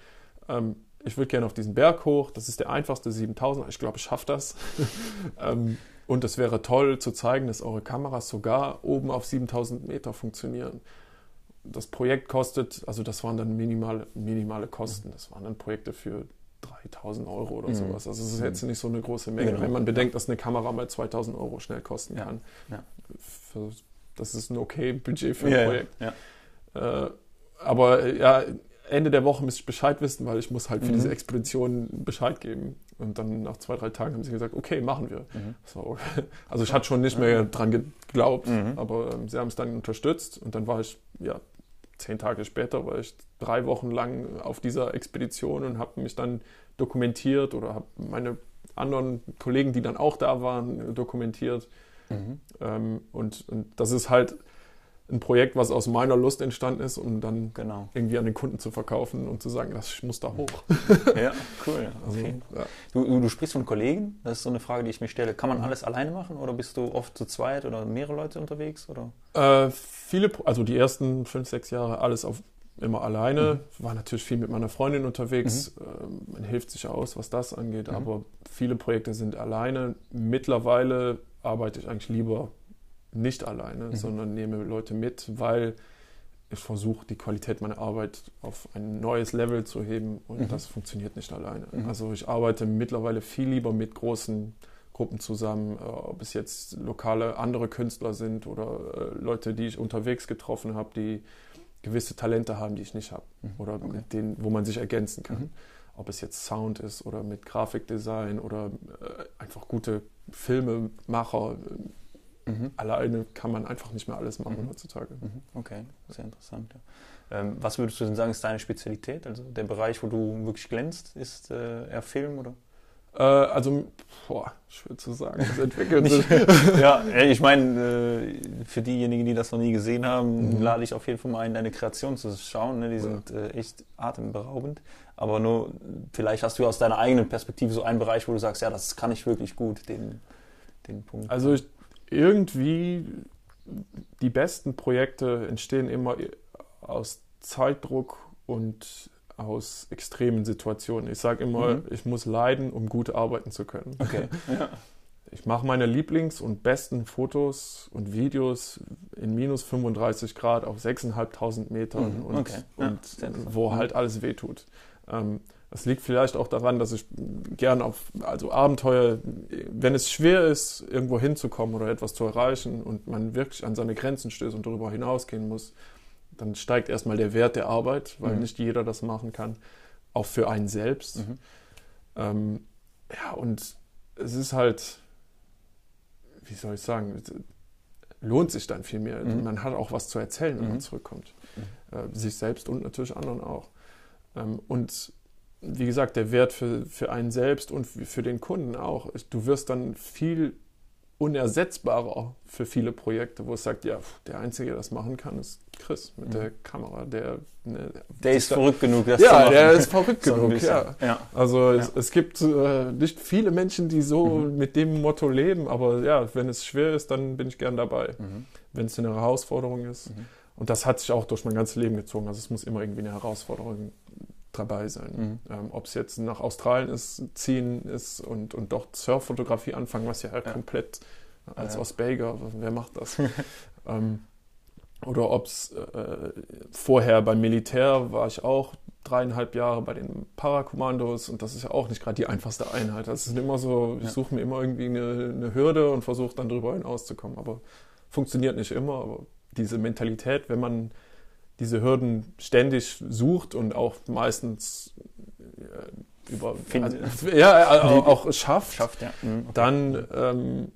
ähm, ich würde gerne auf diesen Berg hoch, das ist der einfachste 7000, ich glaube, ich schaffe das. ähm, und es wäre toll zu zeigen, dass eure Kameras sogar oben auf 7000 Meter funktionieren. Das Projekt kostet, also das waren dann minimale, minimale Kosten, das waren dann Projekte für 3000 Euro oder Mhm. sowas. Also es ist Mhm. jetzt nicht so eine große Menge, Genau. wenn man bedenkt, dass eine Kamera mal 2000 Euro schnell kosten Ja. kann. Ja. Für, das ist ein okay Budget für ein Ja, Projekt. ja. Äh, aber ja, Ende der Woche müsste ich Bescheid wissen, weil ich muss halt für Mhm. diese Expedition Bescheid geben. Und dann nach zwei, drei Tagen haben sie gesagt, okay, machen wir. Mhm. So, also ich hatte schon nicht mehr dran geglaubt, Mhm. aber ähm, sie haben es dann unterstützt und dann war ich, ja, zehn Tage später war ich drei Wochen lang auf dieser Expedition und habe mich dann dokumentiert oder habe meine anderen Kollegen, die dann auch da waren, dokumentiert. Mhm. Ähm, und, und das ist halt ein Projekt, was aus meiner Lust entstanden ist, um dann Genau. irgendwie an den Kunden zu verkaufen und zu sagen, das, ich muss da hoch. Ja, cool. Also, Okay. ja. Du, du, du sprichst von Kollegen, das ist so eine Frage, die ich mir stelle. Kann man alles alleine machen oder bist du oft zu zweit oder mehrere Leute unterwegs? Oder? Äh, viele, also die ersten fünf, sechs Jahre alles auf immer alleine. War natürlich viel mit meiner Freundin unterwegs. Ähm, man hilft sich aus, was das angeht, Mhm. aber viele Projekte sind alleine. Mittlerweile arbeite ich eigentlich lieber nicht alleine, Mhm. sondern nehme Leute mit, weil ich versuche, die Qualität meiner Arbeit auf ein neues Level zu heben und Mhm. das funktioniert nicht alleine. Mhm. Also ich arbeite mittlerweile viel lieber mit großen Gruppen zusammen, äh, ob es jetzt lokale andere Künstler sind oder äh, Leute, die ich unterwegs getroffen habe, die gewisse Talente haben, die ich nicht habe Mhm. oder Okay. mit denen, wo man sich ergänzen kann. Mhm. Ob es jetzt Sound ist oder mit Grafikdesign oder äh, einfach gute Filmemacher. Mhm. Alleine kann man einfach nicht mehr alles machen Mhm. heutzutage. Mhm. Okay, sehr interessant. Ja. Ähm, was würdest du denn sagen, ist deine Spezialität? Also der Bereich, wo du wirklich glänzt, ist äh, eher Film oder? Äh, also, boah, schwer zu sagen. Das entwickelt sich. ja, ich meine, äh, für diejenigen, die das noch nie gesehen haben, Mhm. lade ich auf jeden Fall mal ein, deine Kreation zu schauen. Ne? Die Ja. sind äh, echt atemberaubend. Aber nur, vielleicht hast du aus deiner eigenen Perspektive so einen Bereich, wo du sagst, ja, das kann ich wirklich gut, den, den Punkt. Also ich, irgendwie die besten Projekte entstehen immer aus Zeitdruck und aus extremen Situationen. Ich sage immer, Mhm. ich muss leiden, um gut arbeiten zu können. okay. Ja. Ich mache meine Lieblings- und besten Fotos und Videos in minus 35 Grad auf 6.500 Metern Mhm, und, okay. Und wo Mhm. halt alles wehtut. Ähm, Es liegt vielleicht auch daran, dass ich gern auf, also Abenteuer, wenn es schwer ist, irgendwo hinzukommen oder etwas zu erreichen und man wirklich an seine Grenzen stößt und darüber hinausgehen muss, dann steigt erstmal der Wert der Arbeit, weil mhm. nicht jeder das machen kann, auch für einen selbst. Mhm. Ähm, ja, und es ist halt, wie soll ich sagen, lohnt sich dann viel mehr. Mhm. Man hat auch was zu erzählen, wenn man mhm. zurückkommt. Mhm. Äh, sich selbst und natürlich anderen auch. Ähm, und wie gesagt, der Wert für, für einen selbst und für den Kunden auch. Du wirst dann viel unersetzbarer für viele Projekte, wo es sagt, ja, der Einzige, der das machen kann, ist Chris mit mhm. der Kamera. Der, ne, der ist verrückt genug, das ja, zu machen. Ja, der ist verrückt genug, ja. ja. Also ja. Es, es, gibt äh, nicht viele Menschen, die so mhm. mit dem Motto leben, aber ja, wenn es schwer ist, dann bin ich gern dabei. Mhm. Wenn es eine Herausforderung ist. Mhm. Und das hat sich auch durch mein ganzes Leben gezogen. Also es muss immer irgendwie eine Herausforderung dabei sein. Mhm. Ähm, Ob es jetzt nach Australien ist, ziehen ist und, und dort Surffotografie anfangen, was ja, halt ja. komplett als ja. Osbager, wer macht das? ähm, oder ob es äh, vorher beim Militär war ich auch dreieinhalb Jahre bei den Parakommandos und das ist ja auch nicht gerade die einfachste Einheit. Das ist immer so, ich suche mir immer irgendwie eine, eine Hürde und versuche dann darüber hinauszukommen. Aber funktioniert nicht immer. Aber diese Mentalität, wenn man diese Hürden ständig sucht und auch meistens äh, über also, ja, auch, auch schafft, schafft ja. mhm, okay. dann ähm,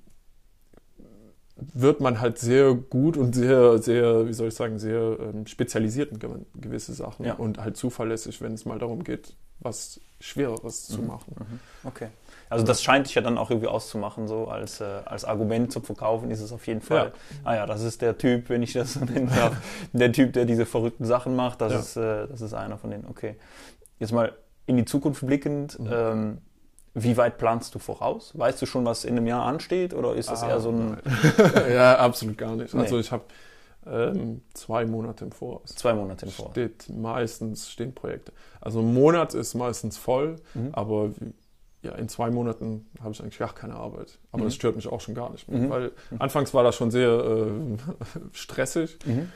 wird man halt sehr gut und sehr, sehr, wie soll ich sagen, sehr ähm, spezialisiert in gewisse Sachen ja. und halt zuverlässig, wenn es mal darum geht, was Schwereres mhm. zu machen. Mhm. Okay. Also das scheint dich ja dann auch irgendwie auszumachen, so als, äh, als Argument zu verkaufen, ist es auf jeden Fall. Ja. Ah ja, das ist der Typ, wenn ich das so nennen darf, der Typ, der diese verrückten Sachen macht, das, ja. ist, äh, das ist einer von denen. Okay. Jetzt mal in die Zukunft blickend, mhm. ähm, wie weit planst du voraus? Weißt du schon, was in einem Jahr ansteht oder ist das ah, eher so ein... ja, absolut gar nicht. Nee. Also ich habe ähm, zwei Monate im Voraus. Zwei Monate im Voraus. Steht meistens stehen Projekte. Also ein Monat ist meistens voll, mhm. aber ja, in zwei Monaten habe ich eigentlich gar keine Arbeit. Aber mhm. das stört mich auch schon gar nicht mehr. Mhm. Weil mhm. anfangs war das schon sehr äh, stressig. Mhm.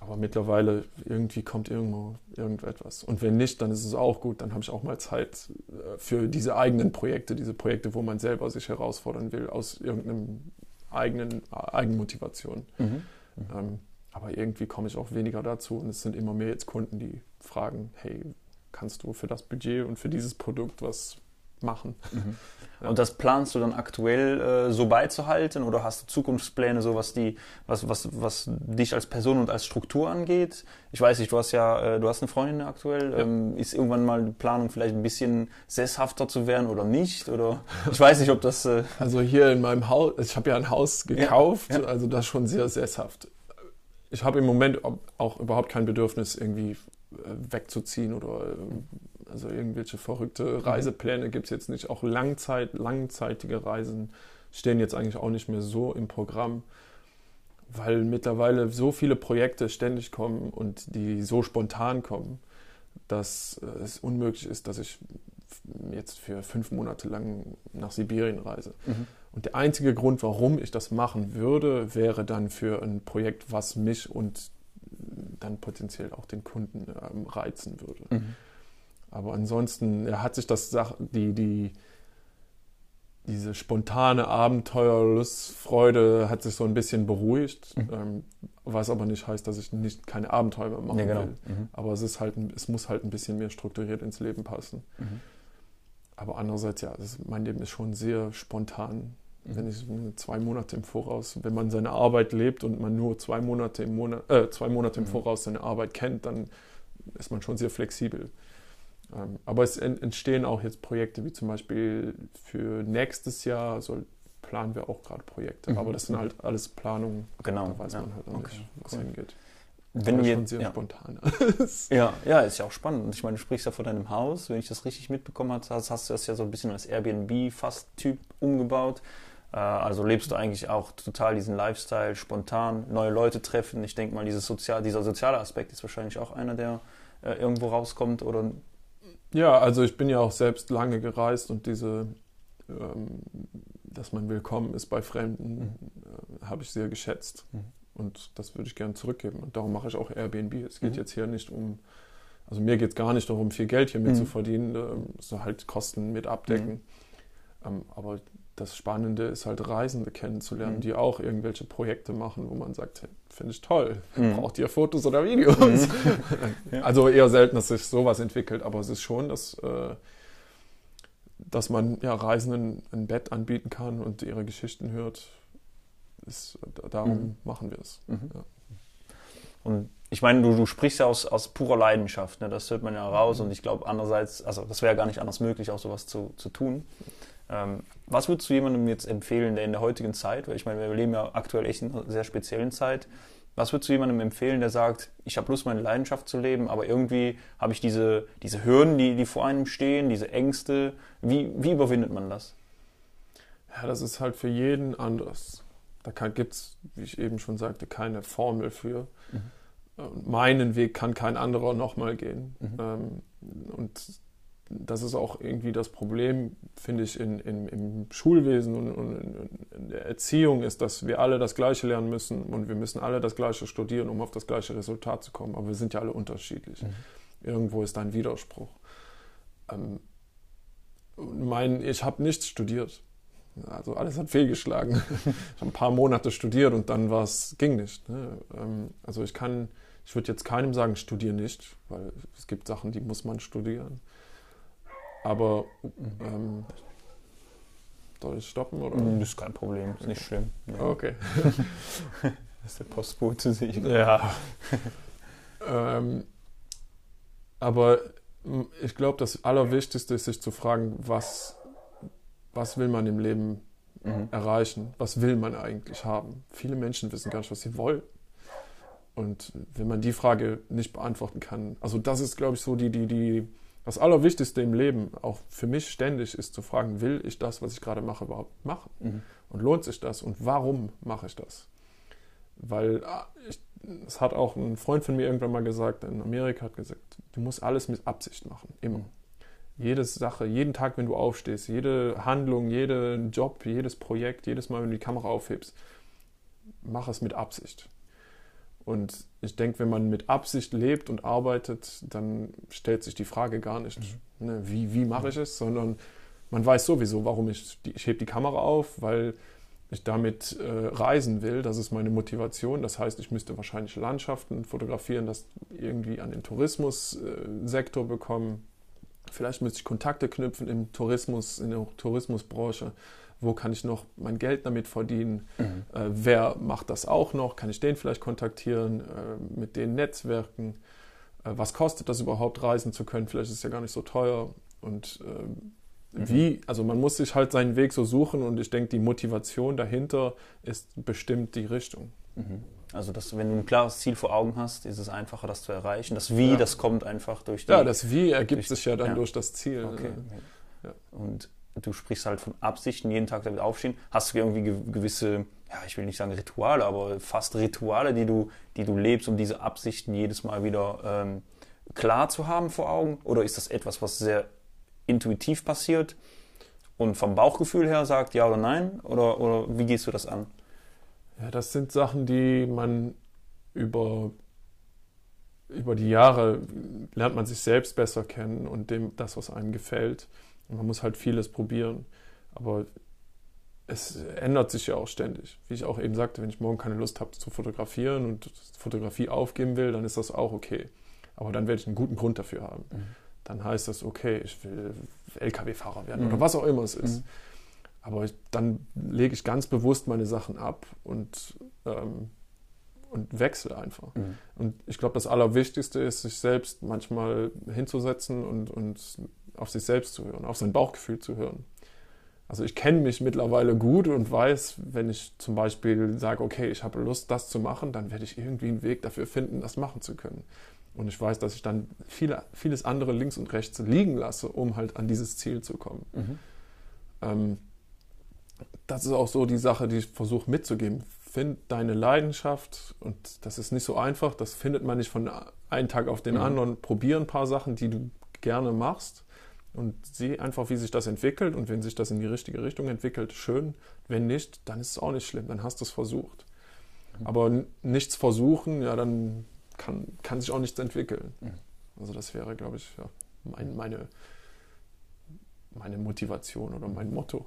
Aber mittlerweile irgendwie kommt irgendwo irgendetwas. Und wenn nicht, dann ist es auch gut. Dann habe ich auch mal Zeit äh, für diese eigenen Projekte, diese Projekte, wo man selber sich herausfordern will, aus irgendeinem eigenen Eigenmotivation. Mhm. Mhm. Ähm, aber irgendwie komme ich auch weniger dazu. Und es sind immer mehr jetzt Kunden, die fragen, hey, kannst du für das Budget und für dieses Produkt was machen. Mhm. Ja. Und das planst du dann aktuell äh, so beizuhalten oder hast du Zukunftspläne, so was die, was, was, was dich als Person und als Struktur angeht? Ich weiß nicht, du hast ja, äh, du hast eine Freundin aktuell. Ja. Ähm, ist irgendwann mal die Planung vielleicht ein bisschen sesshafter zu werden oder nicht? Oder ich weiß nicht, ob das. Äh also hier in meinem Haus, ich habe ja ein Haus gekauft, ja. also das schon sehr sesshaft. Ich habe im Moment auch überhaupt kein Bedürfnis, irgendwie äh, wegzuziehen oder also irgendwelche verrückte mhm. Reisepläne gibt es jetzt nicht. Auch Langzeit, langzeitige Reisen stehen jetzt eigentlich auch nicht mehr so im Programm, weil mittlerweile so viele Projekte ständig kommen und die so spontan kommen, dass äh, es unmöglich ist, dass ich jetzt für fünf Monate lang nach Sibirien reise. Mhm. Und der einzige Grund, warum ich das machen würde, wäre dann für ein Projekt, was mich und dann potenziell auch den Kunden ähm, reizen würde. Mhm. Aber ansonsten ja, hat sich das die, die, diese spontane Abenteuerlustfreude hat sich so ein bisschen beruhigt, mhm. ähm, was aber nicht heißt, dass ich nicht keine Abenteuer mehr machen ja, genau. will. Mhm. Aber es ist halt, es muss halt ein bisschen mehr strukturiert ins Leben passen. Mhm. Aber andererseits, ja, ist, mein Leben ist schon sehr spontan. Wenn ich zwei Monate im Voraus, wenn man seine Arbeit lebt und man nur zwei Monate im Monat, äh, zwei Monate im mhm. Voraus seine Arbeit kennt, dann ist man schon sehr flexibel. Ähm, aber es entstehen auch jetzt Projekte, wie zum Beispiel für nächstes Jahr soll, planen wir auch gerade Projekte. Mhm. Aber das sind halt alles Planungen. Genau. Da weiß ja. man halt noch okay. nicht, wo es cool. hingeht. Wenn du schon sehr ja. spontan. ja, ja, ist ja auch spannend. Ich meine, du sprichst ja von deinem Haus. Wenn ich das richtig mitbekommen habe, hast, hast du das ja so ein bisschen als Airbnb-Fast-Typ umgebaut. Äh, also lebst du eigentlich auch total diesen Lifestyle, spontan, neue Leute treffen. Ich denke mal, dieses Sozial, dieser soziale Aspekt ist wahrscheinlich auch einer, der äh, irgendwo rauskommt oder ja, also ich bin ja auch selbst lange gereist und diese, ähm, dass man willkommen ist bei Fremden, mhm. äh, habe ich sehr geschätzt. Mhm. Und das würde ich gerne zurückgeben. Und darum mache ich auch Airbnb. Es geht mhm. jetzt hier nicht um Also mir geht es gar nicht darum, viel Geld hier mit Mhm. zu verdienen, ähm, so halt Kosten mit abdecken. Ähm, aber das Spannende ist halt Reisende kennenzulernen, Mhm. die auch irgendwelche Projekte machen, wo man sagt, hey, finde ich toll, Mhm. braucht ihr Fotos oder Videos? Ja. Also eher selten, dass sich sowas entwickelt, aber es ist schon, dass, äh, dass man ja, Reisenden ein Bett anbieten kann und ihre Geschichten hört. Ist, darum Mhm. machen wir es. Mhm. Ja. Und ich meine, du, du sprichst ja aus, aus purer Leidenschaft, ne? das hört man ja raus und ich glaube andererseits, also das wäre gar nicht anders möglich, auch sowas zu, zu tun. Ähm, was würdest du jemandem jetzt empfehlen, der in der heutigen Zeit, weil ich meine, wir leben ja aktuell echt in einer sehr speziellen Zeit, was würdest du jemandem empfehlen, der sagt, ich habe Lust, meine Leidenschaft zu leben, aber irgendwie habe ich diese, diese Hürden, die, die vor einem stehen, diese Ängste, wie, wie überwindet man das? Ja, das ist halt für jeden anders. Da gibt es, wie ich eben schon sagte, keine Formel für. Mhm. Meinen Weg kann kein anderer nochmal gehen. Mhm. Ähm, und das ist auch irgendwie das Problem, finde ich, in, in, im Schulwesen und, und in, der Erziehung ist, dass wir alle das Gleiche lernen müssen und wir müssen alle das Gleiche studieren, um auf das gleiche Resultat zu kommen. Aber wir sind ja alle unterschiedlich. Mhm. Irgendwo ist da ein Widerspruch. Ähm, mein, ich habe nichts studiert. Also alles hat fehlgeschlagen. ich habe ein paar Monate studiert und dann war es, ging nicht. Ne? Ähm, also ich kann, ich würde jetzt keinem sagen, studiere nicht, weil es gibt Sachen, die muss man studieren. Aber ähm, soll ich stoppen oder? Das ist kein Problem, ist nicht schlimm. Ja. Okay. Das ist der Postbote sicher. Ja. ähm, aber m, ich glaube, das Allerwichtigste ist, sich zu fragen, was, was will man im Leben Mhm. erreichen? Was will man eigentlich haben? Viele Menschen wissen gar nicht, was sie wollen. Und wenn man die Frage nicht beantworten kann, also das ist, glaube ich, so die, die, die, das Allerwichtigste im Leben, auch für mich ständig, ist zu fragen, will ich das, was ich gerade mache, überhaupt machen? Mhm. Und lohnt sich das? Und warum mache ich das? Weil ah, es hat auch ein Freund von mir irgendwann mal gesagt, in Amerika hat gesagt, du musst alles mit Absicht machen, immer. Mhm. Jede Sache, jeden Tag, wenn du aufstehst, jede Handlung, jeden Job, jedes Projekt, jedes Mal, wenn du die Kamera aufhebst, mach es mit Absicht. Und ich denke, wenn man mit Absicht lebt und arbeitet, dann stellt sich die Frage gar nicht, ne, wie, wie mache ich es, sondern man weiß sowieso, warum ich, die, ich heb die Kamera auf, weil ich damit äh, reisen will. Das ist meine Motivation. Das heißt, ich müsste wahrscheinlich Landschaften fotografieren, das irgendwie an den Tourismussektor bekommen. Vielleicht müsste ich Kontakte knüpfen im Tourismus, in der Tourismusbranche. Wo kann ich noch mein Geld damit verdienen? Mhm. Äh, wer macht das auch noch? Kann ich den vielleicht kontaktieren, äh, mit den Netzwerken? Äh, was kostet das überhaupt, reisen zu können? Vielleicht ist es ja gar nicht so teuer. Und ähm, Mhm. wie, also man muss sich halt seinen Weg so suchen und ich denke, die Motivation dahinter ist bestimmt die Richtung. Mhm. Also, dass, wenn du ein klares Ziel vor Augen hast, ist es einfacher, das zu erreichen. Das Wie, Ja. das kommt einfach durch die. Ja, das Wie ergibt sich ja dann ja. durch das Ziel. Okay. Ja. Und du sprichst halt von Absichten, jeden Tag damit aufstehen. Hast du irgendwie ge- gewisse, ja, ich will nicht sagen Rituale, aber fast Rituale, die du, die du lebst, um diese Absichten jedes Mal wieder ähm, klar zu haben vor Augen? Oder ist das etwas, was sehr intuitiv passiert und vom Bauchgefühl her sagt ja oder nein? Oder, oder wie gehst du das an? Ja, das sind Sachen, die man über, über die Jahre lernt man sich selbst besser kennen und dem, das, was einem gefällt. Man muss halt vieles probieren. Aber es ändert sich ja auch ständig. Wie ich auch eben sagte, wenn ich morgen keine Lust habe zu fotografieren und Fotografie aufgeben will, dann ist das auch okay. Aber dann werde ich einen guten Grund dafür haben. Mhm. Dann heißt das, okay, ich will LKW-Fahrer werden Mhm. oder was auch immer es ist. Mhm. Aber ich, dann lege ich ganz bewusst meine Sachen ab und, ähm, und wechsle einfach. Mhm. Und ich glaube, das Allerwichtigste ist, sich selbst manchmal hinzusetzen und, und auf sich selbst zu hören, auf sein Bauchgefühl zu hören. Also ich kenne mich mittlerweile gut und weiß, wenn ich zum Beispiel sage, okay, ich habe Lust, das zu machen, dann werde ich irgendwie einen Weg dafür finden, das machen zu können. Und ich weiß, dass ich dann viele, vieles andere links und rechts liegen lasse, um halt an dieses Ziel zu kommen. Mhm. Ähm, das ist auch so die Sache, die ich versuche mitzugeben. Find deine Leidenschaft und das ist nicht so einfach. Das findet man nicht von einem Tag auf den Mhm. anderen. Probier ein paar Sachen, die du gerne machst und sieh einfach, wie sich das entwickelt. Und wenn sich das in die richtige Richtung entwickelt, schön. Wenn nicht, dann ist es auch nicht schlimm. Dann hast du es versucht. Mhm. Aber nichts versuchen, ja, dann kann, kann sich auch nichts entwickeln. Mhm. Also das wäre, glaube ich, ja, mein, meine, meine Motivation oder mein Motto.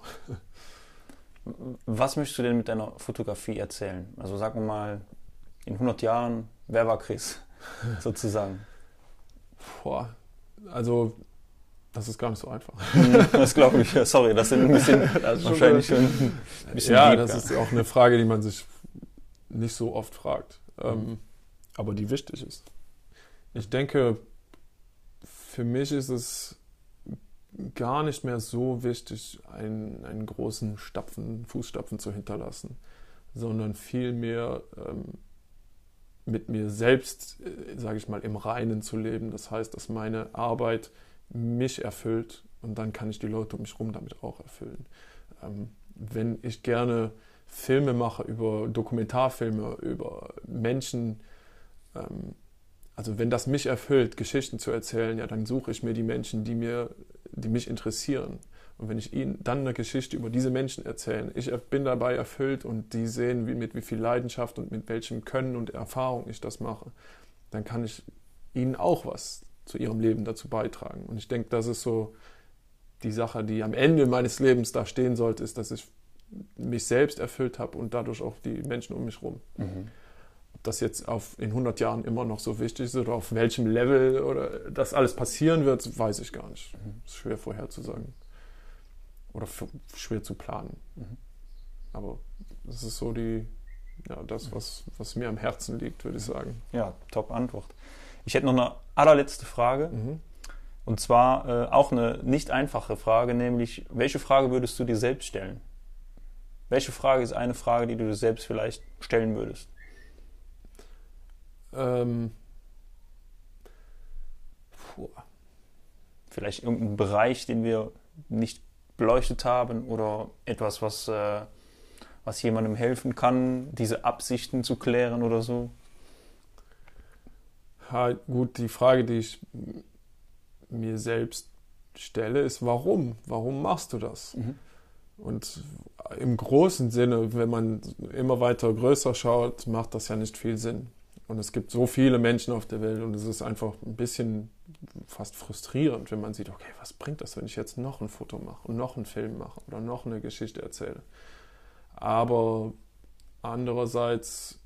Was möchtest du denn mit deiner Fotografie erzählen? Also sag mal, in 100 Jahren, wer war Chris sozusagen? Boah, also das ist gar nicht so einfach. Mhm, das glaube ich. Sorry, das sind ein bisschen wahrscheinlich schon ein bisschen Ja, das ist auch eine Frage, die man sich nicht so oft fragt, ähm, aber die wichtig ist. Ich denke, für mich ist es gar nicht mehr so wichtig, einen, einen großen Stapfen, Fußstapfen zu hinterlassen, sondern vielmehr ähm, mit mir selbst, äh, sage ich mal, im Reinen zu leben. Das heißt, dass meine Arbeit mich erfüllt und dann kann ich die Leute um mich herum damit auch erfüllen. Ähm, wenn ich gerne Filme mache über Dokumentarfilme, über Menschen, ähm, also wenn das mich erfüllt, Geschichten zu erzählen, ja, dann suche ich mir die Menschen, die mir, die mich interessieren. Und wenn ich ihnen dann eine Geschichte über diese Menschen erzähle, ich bin dabei erfüllt und die sehen, wie, mit wie viel Leidenschaft und mit welchem Können und Erfahrung ich das mache, dann kann ich ihnen auch was zu ihrem Leben dazu beitragen. Und ich denke, das ist so die Sache, die am Ende meines Lebens da stehen sollte, ist, dass ich mich selbst erfüllt habe und dadurch auch die Menschen um mich herum. Mhm. Ob das jetzt auf, in 100 Jahren immer noch so wichtig ist oder auf welchem Level oder das alles passieren wird, weiß ich gar nicht. Mhm. Ist schwer vorherzusagen oder schwer zu planen. Mhm. Aber das ist so die, ja, das, was, was mir am Herzen liegt, würde ich sagen. Ja, top Antwort. Ich hätte noch eine allerletzte Frage. Mhm. Und zwar äh, auch eine nicht einfache Frage, nämlich, welche Frage würdest du dir selbst stellen? Welche Frage ist eine Frage, die du dir selbst vielleicht stellen würdest? Ähm, Vielleicht irgendein Bereich, den wir nicht beleuchtet haben oder etwas, was, äh, was jemandem helfen kann, diese Absichten zu klären oder so? Ja, gut, die Frage, die ich mir selbst stelle, ist, warum? Warum machst du das? Mhm. Und im großen Sinne, wenn man immer weiter größer schaut, macht das ja nicht viel Sinn. Und es gibt so viele Menschen auf der Welt und es ist einfach ein bisschen fast frustrierend, wenn man sieht, okay, was bringt das, wenn ich jetzt noch ein Foto mache und noch einen Film mache oder noch eine Geschichte erzähle. Aber andererseits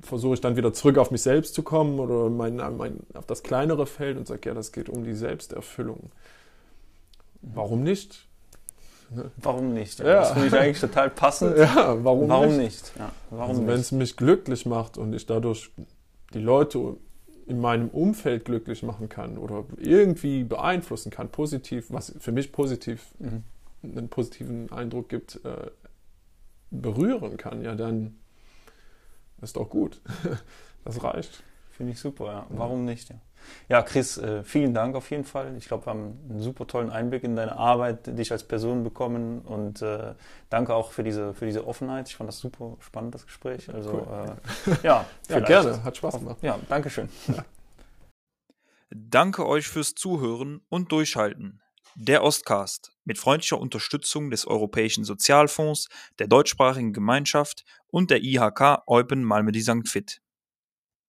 versuche ich dann wieder zurück auf mich selbst zu kommen oder mein, mein, auf das kleinere Feld und sage, ja, das geht um die Selbsterfüllung. Warum nicht? Ne? Warum nicht? Ja. Das finde ich eigentlich total passend. Ja, warum, warum nicht? nicht? Ja, warum also wenn es mich glücklich macht und ich dadurch die Leute in meinem Umfeld glücklich machen kann oder irgendwie beeinflussen kann, positiv, was für mich positiv mhm. einen positiven Eindruck gibt, äh, berühren kann, ja, dann ist doch gut. das reicht. Finde ich super, ja. Warum nicht? Ja. Ja, Chris, äh, vielen Dank auf jeden Fall. Ich glaube, wir haben einen super tollen Einblick in deine Arbeit, dich als Person bekommen und äh, danke auch für diese, für diese Offenheit. Ich fand das super spannend, das Gespräch. Also, cool. äh, ja, ja, gerne. Hat Spaß gemacht. Ja, danke schön. Danke euch fürs Zuhören und Durchhalten. Der Ostcast mit freundlicher Unterstützung des Europäischen Sozialfonds, der deutschsprachigen Gemeinschaft und der IHK Eupen Malmedy St. Fit.